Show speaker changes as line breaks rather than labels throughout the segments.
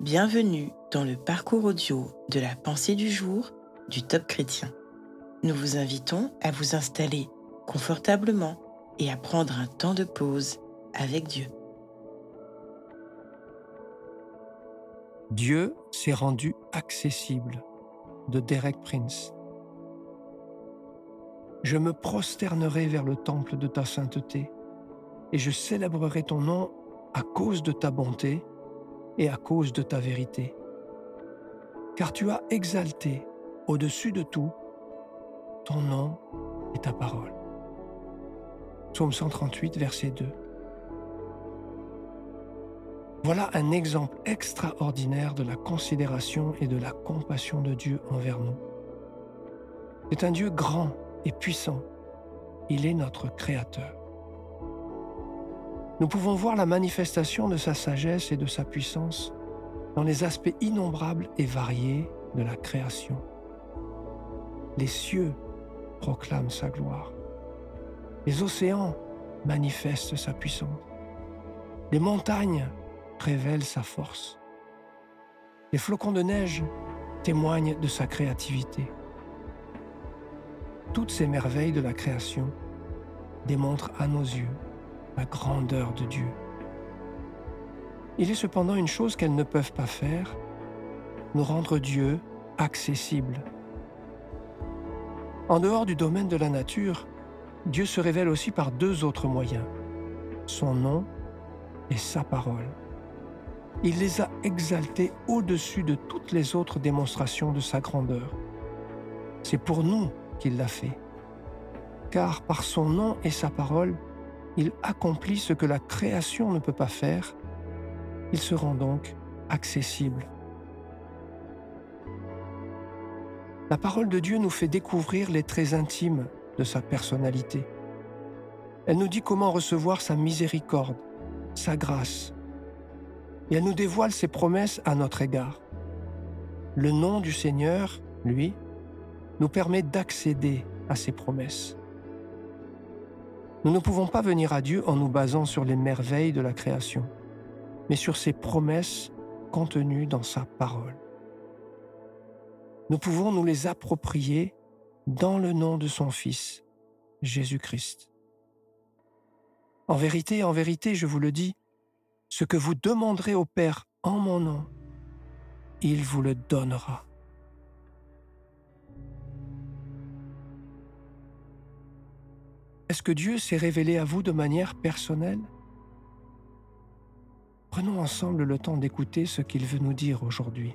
Bienvenue dans le parcours audio de la pensée du jour du Top Chrétien. Nous vous invitons à vous installer confortablement et à prendre un temps de pause avec Dieu.
Dieu s'est rendu accessible de Derek Prince. Je me prosternerai vers le temple de ta sainteté et je célébrerai ton nom à cause de ta bonté et à cause de ta vérité. Car tu as exalté au-dessus de tout ton nom et ta parole. Psaume 138, verset 2. Voilà un exemple extraordinaire de la considération et de la compassion de Dieu envers nous. C'est un Dieu grand et puissant. Il est notre Créateur nous pouvons voir la manifestation de sa sagesse et de sa puissance dans les aspects innombrables et variés de la création. Les cieux proclament sa gloire. Les océans manifestent sa puissance. Les montagnes révèlent sa force. Les flocons de neige témoignent de sa créativité. Toutes ces merveilles de la création démontrent à nos yeux grandeur de Dieu. Il est cependant une chose qu'elles ne peuvent pas faire, nous rendre Dieu accessible. En dehors du domaine de la nature, Dieu se révèle aussi par deux autres moyens, son nom et sa parole. Il les a exaltés au-dessus de toutes les autres démonstrations de sa grandeur. C'est pour nous qu'il l'a fait, car par son nom et sa parole, il accomplit ce que la création ne peut pas faire, il se rend donc accessible. La parole de Dieu nous fait découvrir les traits intimes de sa personnalité. Elle nous dit comment recevoir sa miséricorde, sa grâce, et elle nous dévoile ses promesses à notre égard. Le nom du Seigneur, lui, nous permet d'accéder à ses promesses. Nous ne pouvons pas venir à Dieu en nous basant sur les merveilles de la création, mais sur ses promesses contenues dans sa parole. Nous pouvons nous les approprier dans le nom de son Fils, Jésus-Christ. En vérité, en vérité, je vous le dis, ce que vous demanderez au Père en mon nom, il vous le donnera. Est-ce que Dieu s'est révélé à vous de manière personnelle? Prenons ensemble le temps d'écouter ce qu'il veut nous dire aujourd'hui.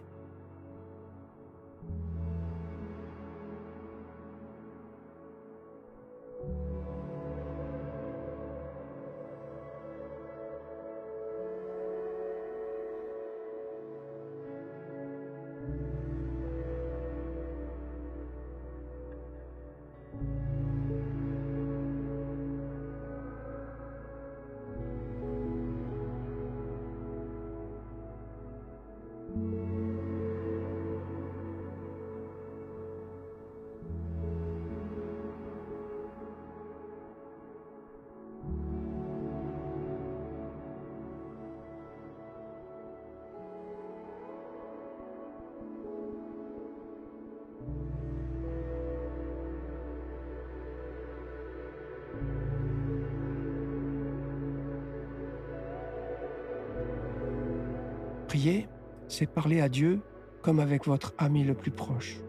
Prier, c'est parler à Dieu comme avec votre ami le plus proche.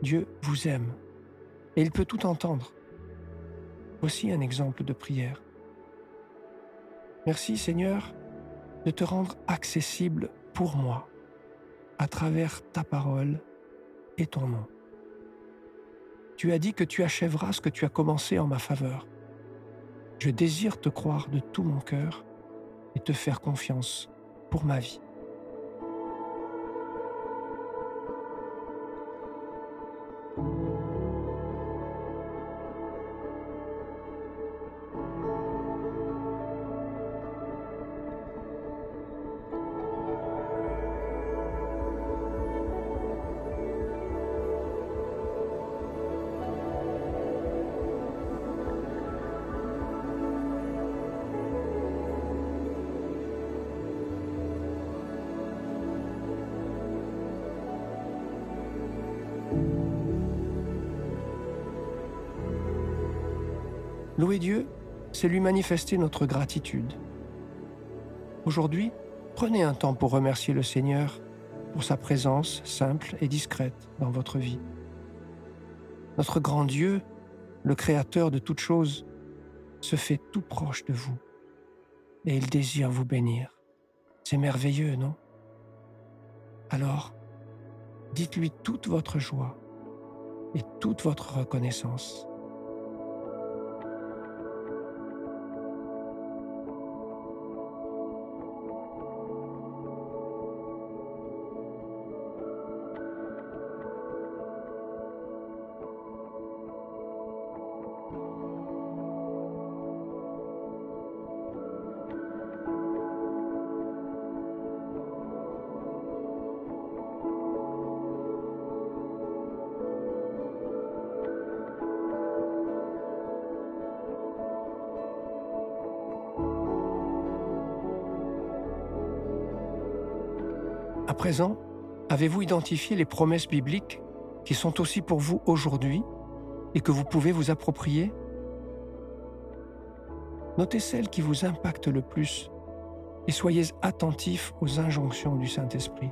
Dieu vous aime et il peut tout entendre. Voici un exemple de prière. Merci Seigneur de te rendre accessible pour moi à travers ta parole et ton nom. Tu as dit que tu achèveras ce que tu as commencé en ma faveur. Je désire te croire de tout mon cœur et te faire confiance pour ma vie. Louer Dieu, c'est lui manifester notre gratitude. Aujourd'hui, prenez un temps pour remercier le Seigneur pour sa présence simple et discrète dans votre vie. Notre grand Dieu, le Créateur de toutes choses, se fait tout proche de vous et il désire vous bénir. C'est merveilleux, non? Alors, dites-lui toute votre joie et toute votre reconnaissance. À présent, avez-vous identifié les promesses bibliques qui sont aussi pour vous aujourd'hui et que vous pouvez vous approprier? Notez celles qui vous impactent le plus et soyez attentifs aux injonctions du Saint-Esprit.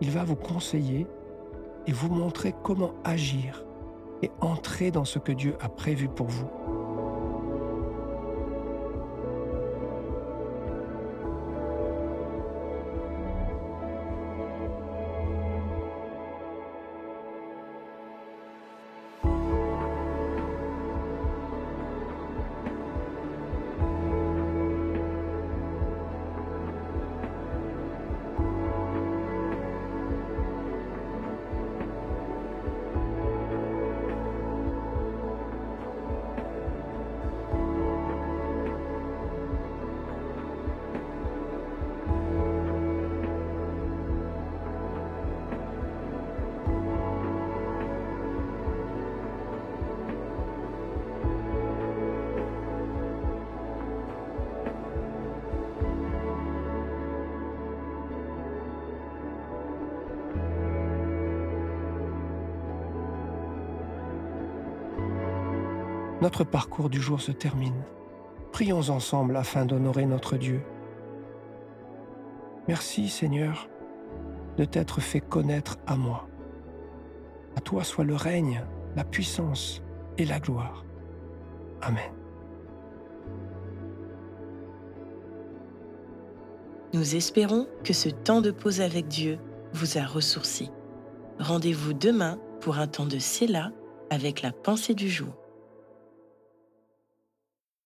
Il va vous conseiller et vous montrer comment agir et entrer dans ce que Dieu a prévu pour vous. Notre parcours du jour se termine. Prions ensemble afin d'honorer notre Dieu. Merci Seigneur de t'être fait connaître à moi. À toi soit le règne, la puissance et la gloire. Amen.
Nous espérons que ce temps de pause avec Dieu vous a ressourci. Rendez-vous demain pour un temps de Séla avec la pensée du jour.